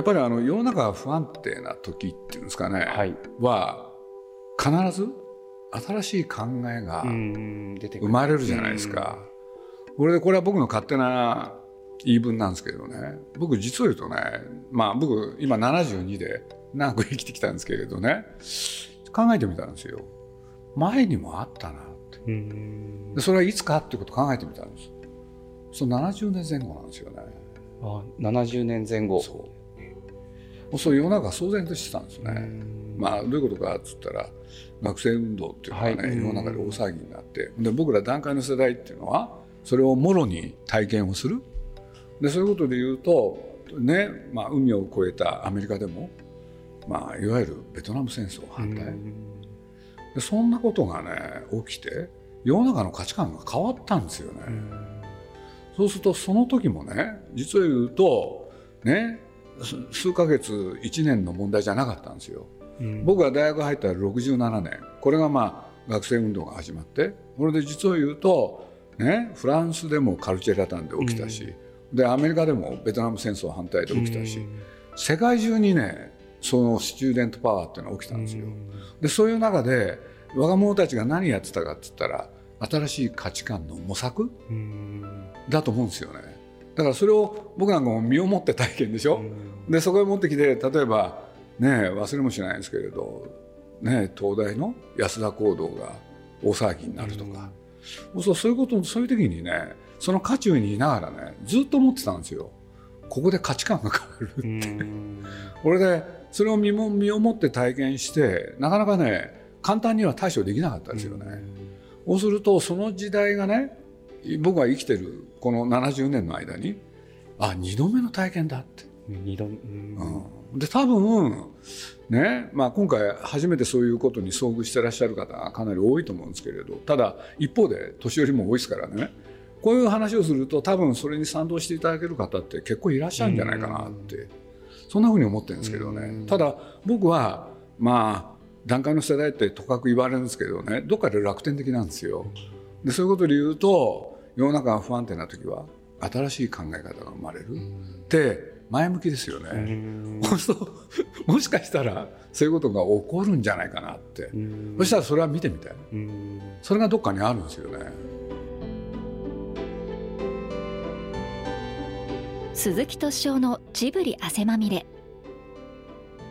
やっぱりあの世の中が不安定な時っていうんですかね、はい。は必ず新しい考えが生る。まれるじゃないですか。これでこれは僕の勝手な言い分なんですけどね。僕実を言うとねまあ僕今72で長く生きてきたんですけれどね考えてみたんですよ。前にもあったなって。それはいつかってことを考えてみたんです。その70年前後なんですよね。あ70年前後。そうもうそう世の中騒然としてたんですね、うん。まあどういうことかっつったら学生運動っていうのがね、はい。世の中で大騒ぎになってで僕ら団塊の世代っていうのはそれをもろに体験をする。でそういうことで言うとね、まあ、海を越えたアメリカでも、まあ、いわゆるベトナム戦争反対、でそんなことがね起きて世の中の価値観が変わったんですよね。そうするとその時もね実を言うとねす数ヶ月1年の問題じゃなかったんですよ。うん。僕が大学入ったら67年。これがまあ学生運動が始まって。これで実を言うと、ね、フランスでもカルチェラタンで起きたし、でアメリカでもベトナム戦争反対で起きたし、世界中にねそのスチューデントパワーっていうのが起きたんですよ。でそういう中で若者たちが何やってたかって言ったら新しい価値観の模索うん。だと思うんですよね。だからそれを僕なんかも身をもって体験でしょ？でそこへ持ってきて例えばね忘れもしないんですけれど、ね、東大の安田講堂が大騒ぎになるとか、そうそういうことそういう時にねその渦中にいながらねずっと思ってたんですよ。ここで価値観が変わる。うんこれでそれを身も身をもって体験してなかなかね簡単には対処できなかったですよね。そうするとその時代がね僕が生きてるこの70年の間にあ2度目の体験だって。二度うん。うん、で多分ね、まあ、今回初めてそういうことに遭遇してらっしゃる方がかなり多いと思うんですけれどただ一方で年寄りも多いですからね。こういう話をすると多分それに賛同していただける方って結構いらっしゃるんじゃないかなってそんなふうに思ってるんですけどね。ただ僕はまあ段階の世代ってとかく言われるんですけどねどっかで楽天的なんですよ。でそういうことで言うと世の中が不安定な時は新しい考え方が生まれる。って前向きですよね。うん。そう。するともしかしたらそういうことが起こるんじゃないかなって、うん。そしたらそれは見てみたい。うん。それがどっかにあるんですよね。鈴木敏夫のジブリ汗まみれ。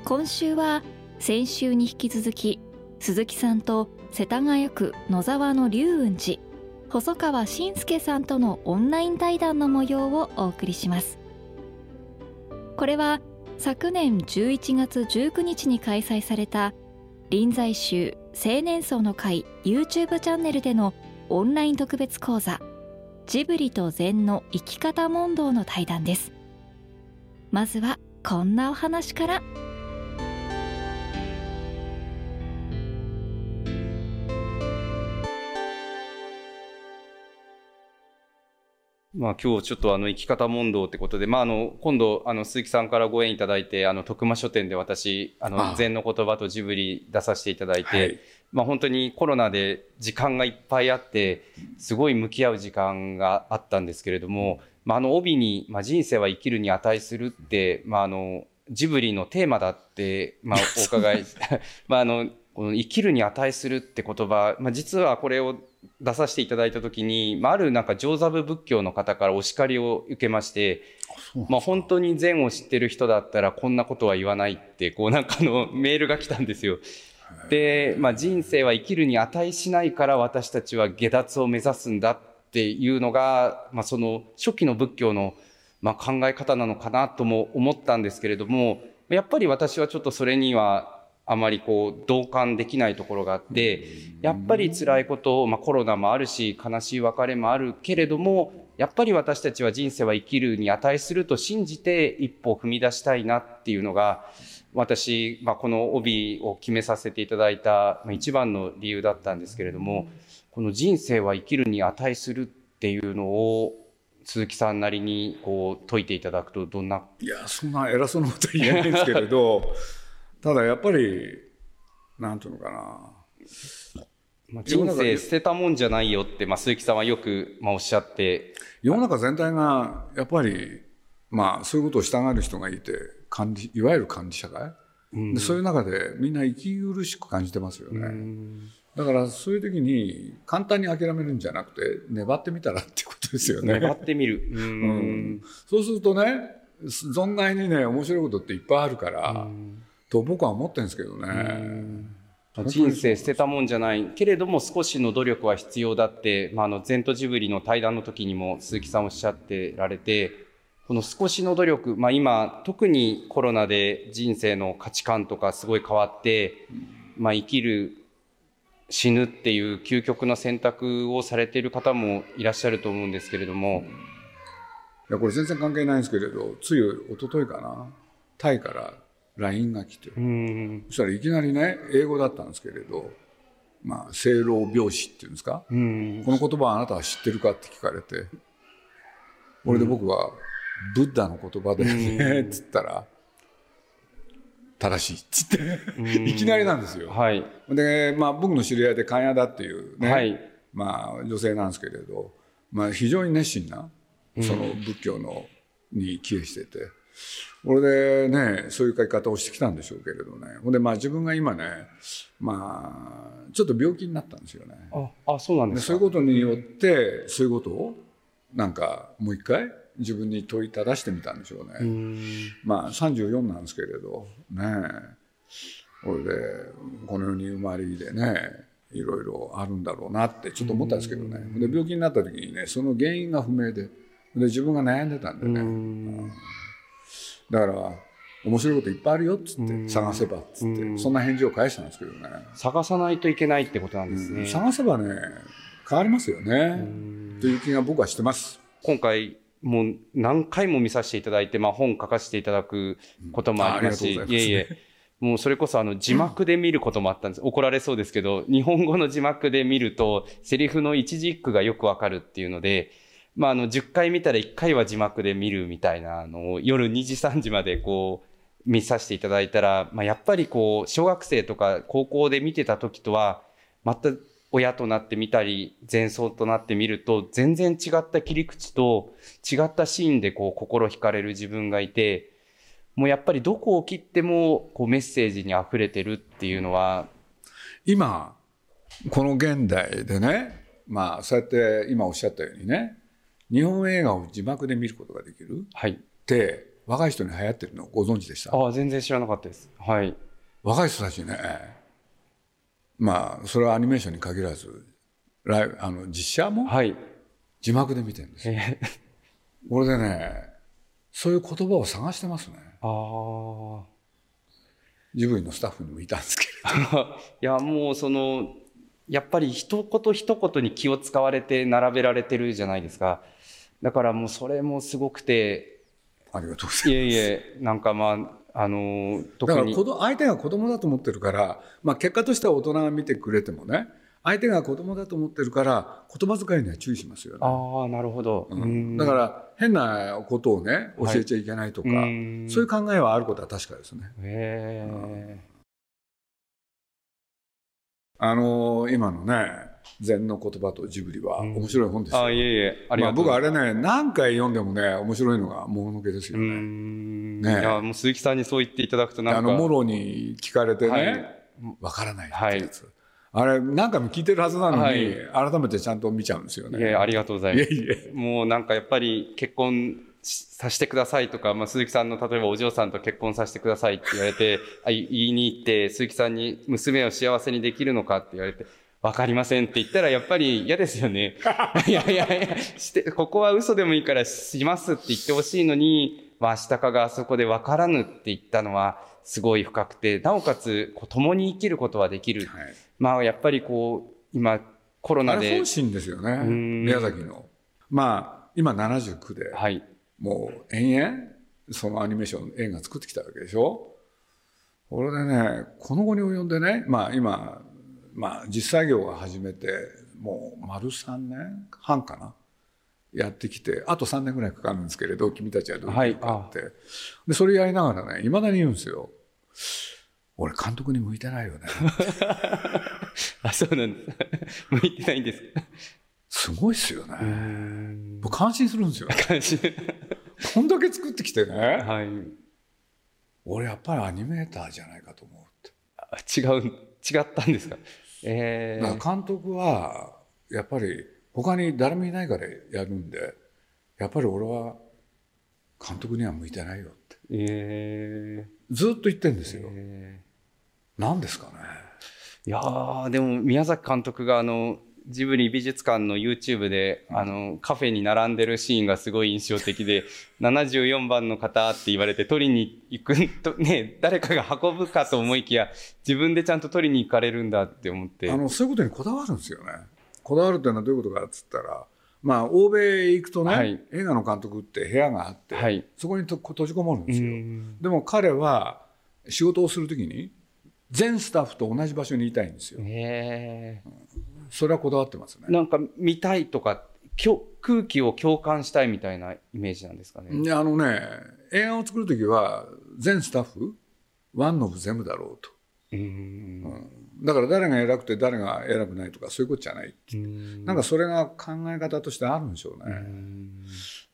今週は先週に引き続き鈴木さんと世田谷区野沢の龍雲寺細川信介さんとのオンライン対談の模様をお送りします。これは昨年11月19日に開催された臨済宗青年層の会 YouTube チャンネルでのオンライン特別講座ジブリと禅の生き方問答の対談です。まずはこんなお話から。まあ、今日ちょっとあの生き方問答ってことで、まあ、あの今度あの鈴木さんからご縁いただいてあの徳間書店で私ああの禅の言葉とジブリ出させていただいて、はい。まあ、本当にコロナで時間がいっぱいあってすごい向き合う時間があったんですけれども、まあ、あの帯に、まあ「人生は生きるに値する」って、まあ、あのジブリのテーマだって、まあ、お伺い まああのこの生きるに値するって言葉、まあ、実はこれを出させていただいた時に、まあ、あるなんか上座部仏教の方からお叱りを受けまして、まあ、本当に禅を知ってる人だったらこんなことは言わないってこうなんかあのメールが来たんですよ。で、まあ、人生は生きるに値しないから私たちは下脱を目指すんだっていうのが、まあ、その初期の仏教のまあ考え方なのかなとも思ったんですけれどもやっぱり私はちょっとそれにはあまりこう同感できないところがあってやっぱり辛いこと、まあ、コロナもあるし悲しい別れもあるけれどもやっぱり私たちは人生は生きるに値すると信じて一歩踏み出したいなっていうのが私、まあ、この帯を決めさせていただいた一番の理由だったんですけれどもこの人生は生きるに値するっていうのを鈴木さんなりにこう解いていただくとどんな？いやそんな偉そうなこと言えないんですけれどただやっぱりなんていうのかな。まあ人生捨てたもんじゃないよって、まあ、鈴木さんはよく、まあ、おっしゃって。世の中全体がやっぱりまあそういうことを従う人がいて管理いわゆる管理社会、うん。でそういう中でみんな息苦しく感じてますよね、うん。だからそういう時に簡単に諦めるんじゃなくて粘ってみたらってことですよね。粘ってみる。うん。そうするとね存外にね面白いことっていっぱいあるから、と僕は思ってるんですけどね、人生捨てたもんじゃないけれども少しの努力は必要だって、まあ、あの前途ジブリの対談の時にも鈴木さんおっしゃってられてこの少しの努力、まあ、今特にコロナで人生の価値観とかすごい変わって、まあ、生きる死ぬっていう究極の選択をされている方もいらっしゃると思うんですけれども、いやこれ全然関係ないんですけれどつい一昨日かな。タイから LINE が来て、うん。そしたらいきなりね英語だったんですけれどまあ生老病死っていうんですか、うん。この言葉はあなたは知ってるかって聞かれてこれで僕は「ブッダの言葉だよね」っ つったら「正しい」っつっていきなりなんですよ。はい。で、まあ、僕の知り合いで関谷だっていうね、はい。まあ、女性なんですけれど、まあ、非常に熱心なその仏教のに帰依してて。俺でねそういう書き方をしてきたんでしょうけれどね。ほんでまあ自分が今ねまあちょっと病気になったんですよね。ああそうなんでですそうかいうことによってそういうことをなんかもう一回自分に問いただしてみたんでしょうね、うん。まあ34なんですけれどね。これでこの世に生まれいでねいろいろあるんだろうなってちょっと思ったんですけどね。で病気になった時にねその原因が不明で。で自分が悩んでたんでね、うんだから面白いこといっぱいあるよっつって探せばっつってそんな返事を返したんですけどね、探さないといけないってことなんですね。探せばね変わりますよね。という気が僕はしてます。今回もう何回も見させていただいて、まあ、本書かせていただくこともありますし、うんいます。いえいえ、もうそれこそあの字幕で見ることもあったんです。怒られそうですけど、日本語の字幕で見ると、セリフの一字一句がよくわかるっていうので、まあ、あの、10回見たら1回は字幕で見るみたいなのを夜2時3時までこう、見させていただいたら、まあ、やっぱりこう、小学生とか高校で見てた時とは、また親となって見たり、前奏となって見ると、全然違った切り口と、違ったシーンでこう、心惹かれる自分がいて、もうやっぱりどこを切っても、こう、メッセージに溢れてるっていうのは、今この現代でねまあそうやって今おっしゃったようにね日本映画を字幕で見ることができる？はい。って若い人に流行ってるのご存知でした？ああ、全然知らなかったです。はい。若い人たちねまあそれはアニメーションに限らずライブあの実写もはい。字幕で見てるんですよ。えーこれでねそういう言葉を探してますねああ。ジブリのスタッフにもいたんですけれ いや、もうその、やっぱり一言一言に気を使われて並べられてるじゃないですか。だからもうそれもすごくて、どありがとうございます。いえいえ、なんかまあ、あの、だ特に。から相手が子供だと思ってるから、まあ、結果としては大人が見てくれてもね相手が子供だと思ってるから言葉遣いには注意しますよね、ああ、なるほど。うん。うん。だから変なことをね教えちゃいけないとか、うん。そういう考えはあることは確かですね。へえ。あのー今のね禅の言葉とジブリは面白い本ですよ。あいえいえ、ありまあ、がとう僕あれね何回読んでもね面白いのがもののけですようね。ん。ねいや、もう鈴木さんにそう言っていただくとなんか。あのもろに聞かれてね、はいわからないってやつ、あれ何回も聞いてるはずなのに、はい改めてちゃんと見ちゃうんですよね。いや、ありがとうございます。いえいえもうなんかやっぱり結婚させてくださいとか、まあ、鈴木さんの例えばお嬢さんと結婚させてくださいって言われて、あい言いに行って、鈴木さんに娘を幸せにできるのかって言われて、わかりませんって言ったらやっぱり嫌ですよね。いやいやいや、して、ここは嘘でもいいからしますって言ってほしいのに、まあ、明日かがあそこでわからぬって言ったのはすごい深くて、なおかつ、こう共に生きることはできる。はいまあ、やっぱりこう、今、コロナで本、心ですよねん宮崎の。まあ今79で、はい。もう延々そのアニメーション映画作ってきたわけでしょこれでねこの後に及んでねまあ今、まあ、実作業が始めてもう丸3年半かな？やってきてあと3年ぐらいかかるんですけれど君たちはどういうかって、でそれやりながらねいまだに言うんですよ俺監督に向いてないよね あ、そうなんです。向いてないんですか？すごいっすよねん。僕感心するんですよ感じ。こんだけ作ってきてねはい。俺やっぱりアニメーターじゃないかと思うってあ違う違ったんですか？えー、監督はやっぱり他に誰もいないからやるんでやっぱり俺は監督には向いてないよって。えずっと言ってんですーよ、えなんですかね。ーいやーでも宮崎監督があのジブリ美術館の YouTube で、あのカフェに並んでるシーンがすごい印象的で 74番の方って言われて取りに行く とね誰かが運ぶかと思いきや自分でちゃんと取りに行かれるんだって思って。あのそういうことにこだわるんですよね。こだわるっていうのはどういうことかっつったらまあ欧米行くとね、はい。映画の監督って部屋があって、はい。そこにと閉じこもるんですよ。うんでも彼は仕事をするときに全スタッフと同じ場所にいたいんですよ。えそれはこだわってますね。ーなんか見たいとかきょ空気を共感したいみたいなイメージなんですかね。あのね映画を作る時は全スタッフワンノブ全部だろうと。うん。だから誰が偉くて誰が偉くないとかそういうことじゃないうん。なんかそれが考え方としてあるんでしょうね、うん。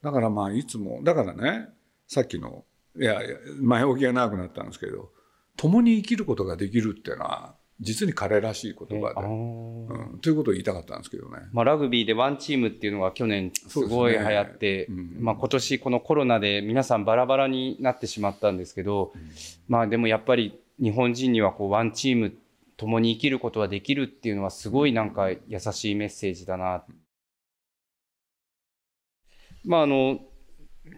だからまあいつもだからねさっきのいやいや前置きが長くなったんですけど共に生きることができるっていうのは実に彼らしい言葉あで、ー。うん、ということを言いたかったんですけどね。まあ、ラグビーでワンチームっていうのが去年すごい流行って、ねうん。まあ、今年このコロナで皆さんバラバラになってしまったんですけど、まあでもやっぱり日本人にはこうワンチーム共に生きることができるっていうのはすごいなんか優しいメッセージだな。まああの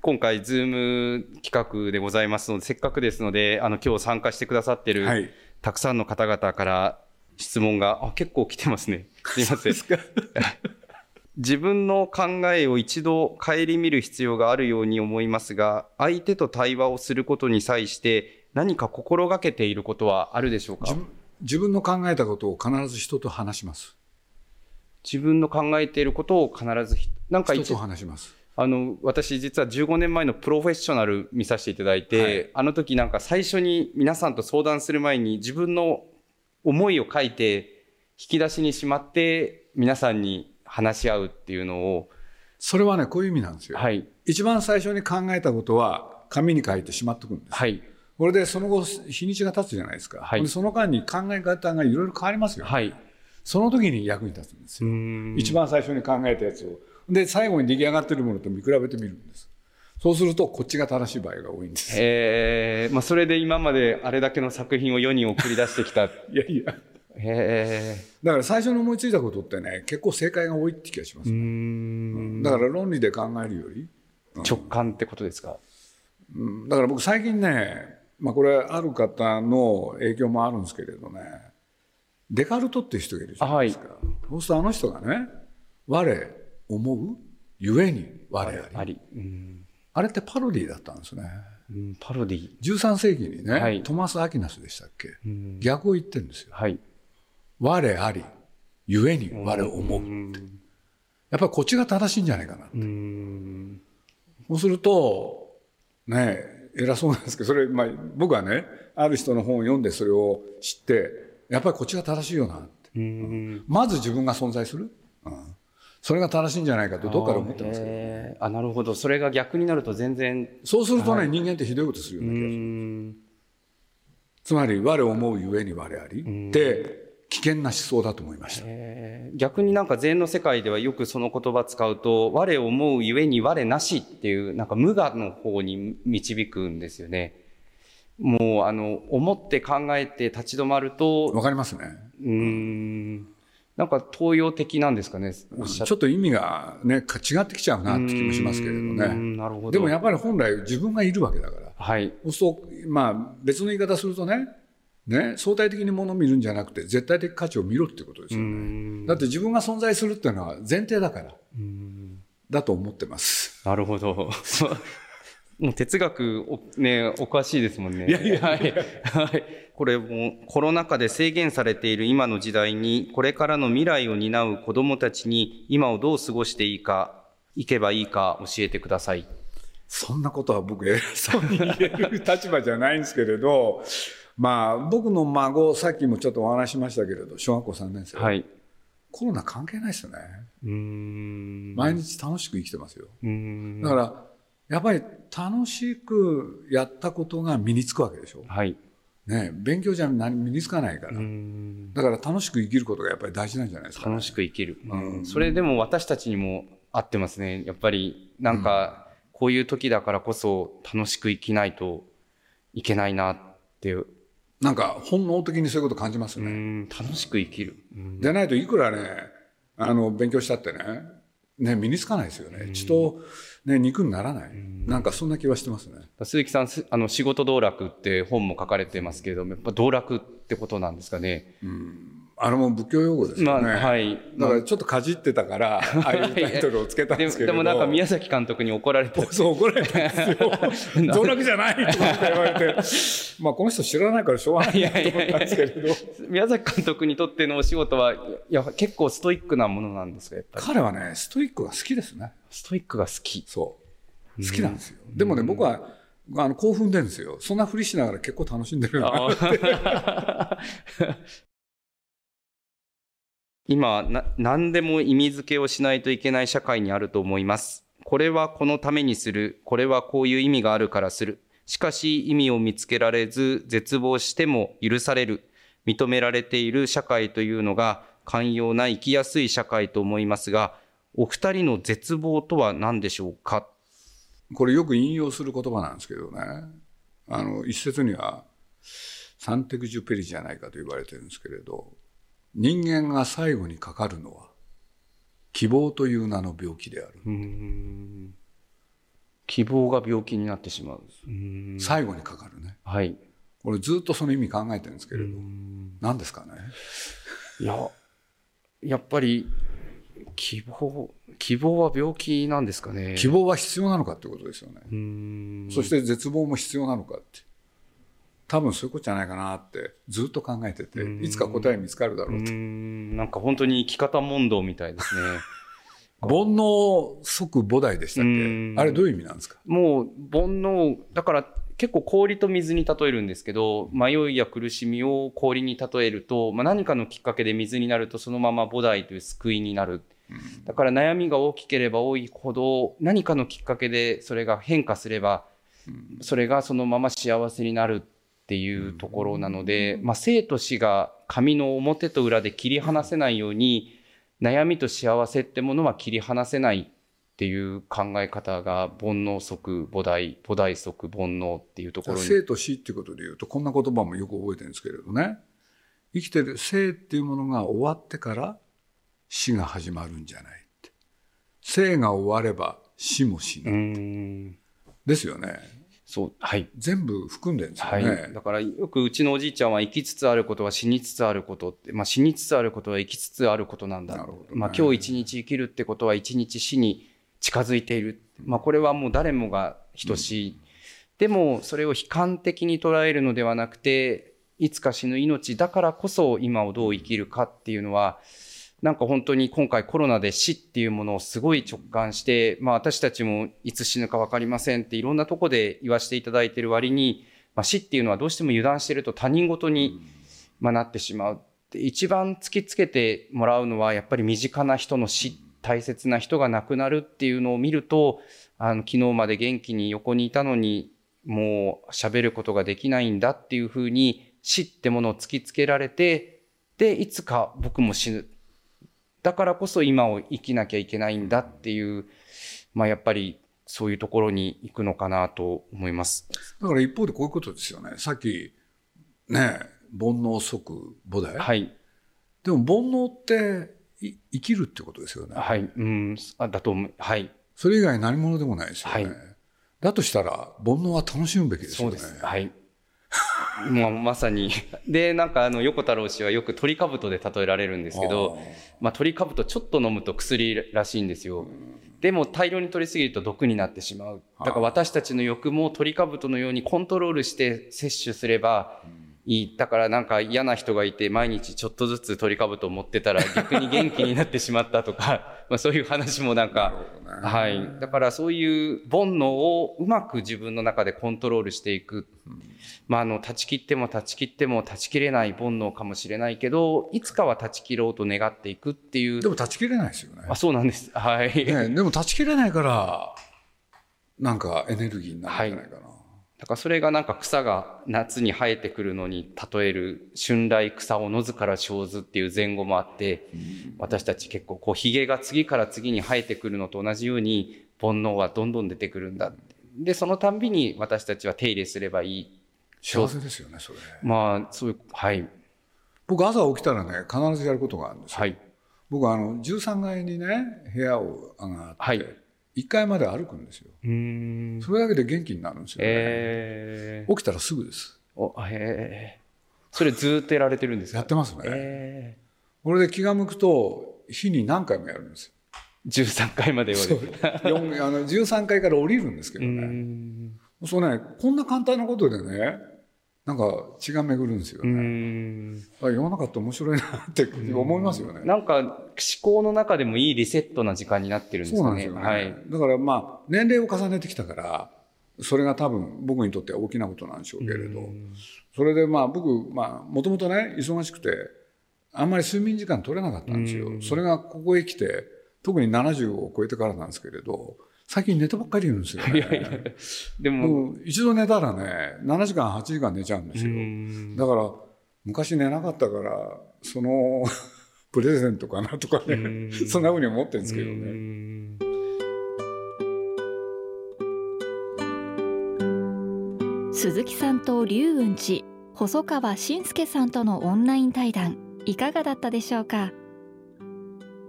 今回 Zoom企画でございますのでせっかくですのであの今日参加してくださってる、はいたくさんの方々から質問があ結構来てますね。すいません。自分の考えを一度顧みる必要があるように思いますが、相手と対話をすることに際して何か心がけていることはあるでしょうか？自分自分の考えたことを必ず人と話します。自分の考えていることを必ずひ、なんか一人と話します。あの、私実は15年前のプロフェッショナル見させていただいて、はいあの時なんか最初に皆さんと相談する前に自分の思いを書いて引き出しにしまって皆さんに話し合うっていうのを、それはね、こういう意味なんですよ。はい、一番最初に考えたことは紙に書いてしまっとくんです。はい、これでその後、日にちが経つじゃないですか。はいでその間に考え方がいろいろ変わりますよ。はい。その時に役に立つんですよ。一番最初に考えたやつを。で、最後に出来上がってるものと見比べてみるんです。そうすると、こっちが正しい場合が多いんです。えーまあ、それで今まであれだけの作品を世に送り出してきた。いやいや。へだから最初に思いついたことってね、結構正解が多いって気がします。ーうんだから論理で考えるより、直感ってことですか？うんだから僕最近ね、まあこれある方の影響もあるんですけれどね、デカルトっていう人がいるじゃないですか。そうするとあの人がね、我思うゆえに我あり。あれってパロディーだったんですね。うんパロディ13世紀にね、はいトマス・アキナスでしたっけ、ん逆を言ってるんですよ。はい。我あり、ゆえに我思う。うんやっぱりこっちが正しいんじゃないかな。うんそうすると、ねえ、偉そうなんですけど、それ、まあ、僕はね、ある人の本を読んでそれを知って、やっぱりこっちが正しいよなって。うんまず自分が存在する。うん。それが正しいんじゃないかとどっかで思ってますけど。えー。あなるほど。それが逆になると全然そうするとね、人間ってひどいことするようう。な気がつまり、我思うゆえに我あり。って、危険な思想だと思いました。えー。逆になんか禅の世界ではよくその言葉使うと我を思うゆえに我なしっていうなんか無我の方に導くんですよね。もうあの思って考えて立ち止まるとわかりますね。うーんなんか東洋的なんですかねおっしゃちょっと意味がね、か違ってきちゃうなって気もしますけれどね。んなるほどでもやっぱり本来自分がいるわけだから。はいそうすると、まあ、別の言い方するとね、ね、相対的にものを見るんじゃなくて、絶対的価値を見ろってことですよね。だって自分が存在するっていうのは前提だから、だと思ってます。なるほど。もう哲学お、ね、お詳しいですもんね。いやいやはい。はい。これもコロナ禍で制限されている今の時代に、これからの未来を担う子供たちに今をどう過ごしていいか、いけばいいか教えてください。そんなことは僕偉そうに言える立場じゃないんですけれど、まあ、僕の孫、さっきもちょっとお話ししましたけれど、小学校3年生。はい。コロナ関係ないですよね。うーん。毎日楽しく生きてますよ。うーん。だから、やっぱり楽しくやったことが身につくわけでしょ。はい。ね、勉強じゃ何身につかないから。うんだから楽しく生きることがやっぱり大事なんじゃないですか、ね。楽しく生きる。うんそれでも私たちにも合ってますね。やっぱり、なんか、こういう時だからこそ楽しく生きないといけないなっていう。なんか本能的にそういうこと感じますうね。ん、楽しく生きる。うんでないといくらね、あの、勉強したってね、ね、身につかないですよね。血と、ね、肉にならない？なんかそんな気はしてますね。鈴木さん、すあの、仕事道楽って本も書かれてますけれども、やっぱ道楽ってことなんですかね。あれも仏教用語ですよね。まあ、はい。だからちょっとかじってたから、ああいうタイトルをつけたんでですけれどでもなんか宮崎監督に怒られて、そう怒られたんですよ。道楽じゃないとか言われて、まあこの人知らないからしょうがないなと思ったんですけれど、宮崎監督にとってのお仕事は、いや、結構ストイックなものなんですか。彼はね、ストイックが好きですね。ストイックが好き。そう。好きなんですよ。でもね、僕は、あの興奮でるんですよ。そんなふりしながら結構楽しんでるな。今な、何でも意味付けをしないといけない社会にあると思います。これはこのためにする。これはこういう意味があるからする。しかし意味を見つけられず、絶望しても許される。認められている社会というのが寛容な生きやすい社会と思いますが、お二人の絶望とは何でしょうか？これよく引用する言葉なんですけどね。あの、一説には、サンテグジュペリじゃないかと言われてるんですけれど、人間が最後にかかるのは、希望という名の病気である。希望が病気になってしまう。最後にかかるね。はい。これずっとその意味考えてるんですけれど、何ですかね？いや、やっぱり、希望、希望は病気なんですかね？希望は必要なのかってことですよね。そして絶望も必要なのかって。多分そういうことじゃないかなってずっと考えてて、いつか答え見つかるだろうと。なんか本当に生き方問答みたいですね。煩悩即菩提でしたっうん。けあれどういう意味なんですか？もう煩悩、だから結構氷と水に例えるんですけど、迷いや苦しみを氷に例えると、まあ、何かのきっかけで水になるとそのまま菩提という救いになる。だから悩みが大きければ多いほど何かのきっかけでそれが変化すればそれがそのまま幸せになるっていうところなので、まあ、生と死が紙の表と裏で切り離せないように悩みと幸せってものは切り離せないっていう考え方が煩悩即菩提菩提即煩悩っていうところに。生と死っていうことで言うとこんな言葉もよく覚えてるんですけれどね。生きてる生っていうものが終わってから死が始まるんじゃないって。生が終われば死も死ぬ、ですよねそうはい。全部含んでるんですよはい、ね、だからよくうちのおじいちゃんは生きつつあることは死につつあることって、まあ、死につつあることは生きつつあることなんだ、なるほど。ねまあ、今日一日生きるってことは一日死に近づいている、まあ、これはもう誰もが等しい、でもそれを悲観的に捉えるのではなくていつか死ぬ命だからこそ今をどう生きるかっていうのはなんか本当に今回コロナで死っていうものをすごい直感して、まあ私たちもいつ死ぬか分かりませんっていろんなとこで言わせていただいている割に、まあ、死っていうのはどうしても油断していると他人事に、まあ、なってしまう。で一番突きつけてもらうのはやっぱり身近な人の死、大切な人が亡くなるっていうのを見ると、あの昨日まで元気に横にいたのにもう喋ることができないんだっていうふうに死ってものを突きつけられて、で、いつか僕も死ぬ。だからこそ今を生きなきゃいけないんだっていう、まあやっぱりそういうところに行くのかなと思います。だから一方でこういうことですよねさっきね煩悩即菩提、はい。でも煩悩ってい生きるってことですよねはい。うん、あだと思う。はい。それ以外何者でもないですよね、はいだとしたら煩悩は楽しむべきですよねそうです。はい。もうまさに。で、なんかあの、横太郎氏はよく鳥かぶとで例えられるんですけど、まあ鳥かぶとちょっと飲むと薬らしいんですよ。でも大量に取りすぎると毒になってしまう。だから私たちの欲も鳥かぶとのようにコントロールして摂取すればいい。だからなんか嫌な人がいて毎日ちょっとずつ鳥かぶとを持ってたら 逆に元気になってしまったとか、まあそういう話もなんか、はい。だからそういう煩悩をうまく自分の中でコントロールしていく。まああの、断ち切っても断ち切っても断ち切れない煩悩かもしれないけど、いつかは断ち切ろうと願っていくっていうで。も断ち切れないですよねあ、そうなんです。はい。ねでも断ち切れないからなんかエネルギーになるんじゃないかな。だからそれがなんか草が夏に生えてくるのに例える春来草を野ずから生ずっていう前後もあって、私たち結構こう髭が次から次に生えてくるのと同じように煩悩はどんどん出てくるんだ。で、そのたんびに私たちは手入れすればいい。幸せですよね、それ。まあ、そういう、はい、僕朝起きたらね、必ずやることがあるんですよ。はい、僕はあの13階にね、部屋を上がって、はい1階まで歩くんですよ。それだけで元気になるんですよね。えー、起きたらすぐです。お、へえ。それずーっとやられてるんですか？やってますね。えこれで気が向くと、日に何回もやるんですよ。ー、13回まで言われて。四あの13階から降りるんですけどね。ん。そうね、こんな簡単なことでね、なんか血が巡るんですよね。世の中って面白いなって思いますよね。なんか、思考の中でもいいリセットな時間になってるんですかね。そうなんですよね。はい。だからまあ、年齢を重ねてきたから、それが多分僕にとっては大きなことなんでしょうけれど、それでまあ僕、まあ、もともとね、忙しくて、あんまり睡眠時間取れなかったんですよ。それがここへ来て、特に70を超えてからなんですけれど、最近寝たばっかり言うんですよね。いやいやでも、一度寝たらね、7時間、8時間寝ちゃうんですよ。んだから、昔寝なかったから、その プレゼントかなとかね、うんそんなふうに思ってるんですけどうね。ん鈴木さんと龍雲寺細川信介さんとのオンライン対談いかがだったでしょうか？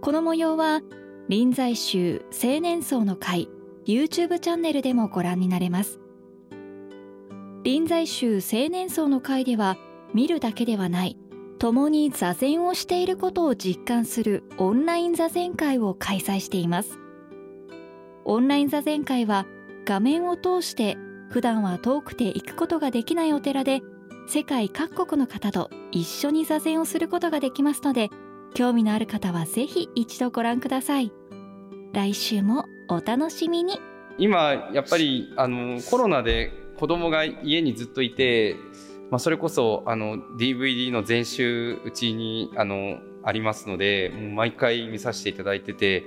この模様は臨済宗青年層の会 YouTube チャンネルでもご覧になれます。臨済宗青年層の会では見るだけではない共に座禅をしていることを実感するオンライン座禅会を開催しています。オンライン座禅会は画面を通して普段は遠くて行くことができないお寺で世界各国の方と一緒に座禅をすることができますので興味のある方はぜひ一度ご覧ください。来週もお楽しみに。今、やっぱり、あの、コロナで子供が家にずっといて、まあ、それこそ、あの、DVD の全集うちに、あの、ありますので、もう毎回見させていただいてて、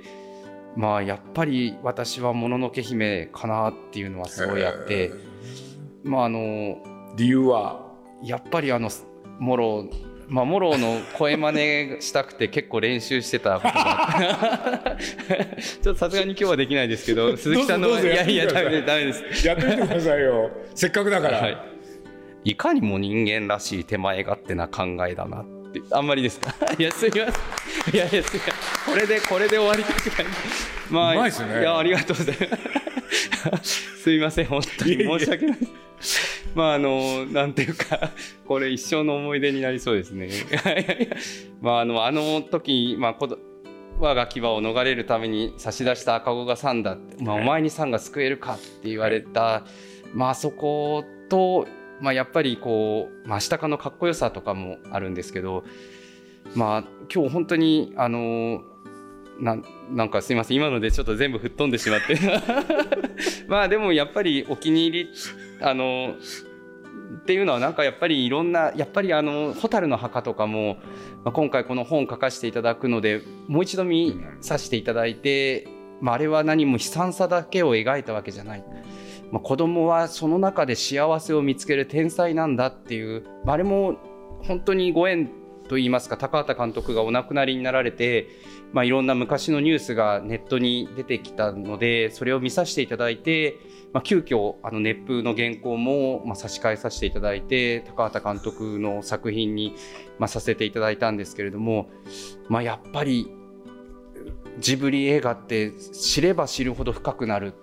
まあ、やっぱり私はもののけ姫かなっていうのはすごいあって、まあ、あの、理由は、やっぱりあのモロまあモロの声真似したくて結構練習してた ちょっとさすがに今日はできないですけど 鈴木さんのいやいやダメです。やってみてくださいよ。せっかくだから。はい、いかにも人間らしい手前勝手な考えだなって。あんまりですか？いやすみません。いやいやすみません。これでこれで終わりたくないまあね。いやありがとうございます すみません本当に。申し訳ない。まああのなんていうかこれ一生の思い出になりそうですね。まああのあの時まあこど我が牙を逃れるために差し出した赤子がさんだって、まあ、お前にさんが救えるかって言われた、まあそこと、まあ、やっぱりこう、まあ、下かのかっこよさとかもあるんですけどまあ今日本当にあのななんかすいません。今のでちょっと全部吹っ飛んでしまって。まあでもやっぱりお気に入りあのっていうのはなんかやっぱりいろんなやっぱりあの蛍の墓とかも、まあ、今回この本書かせていただくのでもう一度見させていただいて、まあ、あれは何も悲惨さだけを描いたわけじゃない、まあ、子供はその中で幸せを見つける天才なんだっていう、まあ、あれも本当にご縁といいますか高畑監督がお亡くなりになられて、まあ、いろんな昔のニュースがネットに出てきたのでそれを見させていただいて、まあ、急遽あの熱風の原稿も、まあ、差し替えさせていただいて高畑監督の作品に、まあ、させていただいたんですけれども、まあ、やっぱりジブリ映画って知れば知るほど深くなる。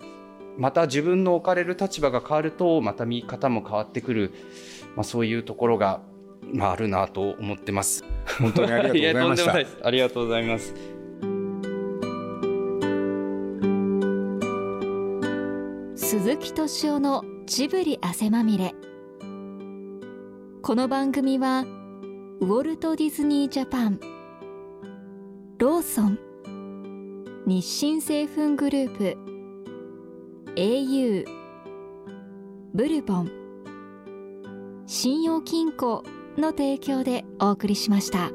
また自分の置かれる立場が変わるとまた見方も変わってくる、まあ、そういうところが、まあ、あるなと思ってます。本当にありがとうございましたありがとうございます。鈴木敏夫のジブリ汗まみれこの番組はウォルト・ディズニー・ジャパンローソン日清製粉グループ au ブルボン信用金庫の提供でお送りしました。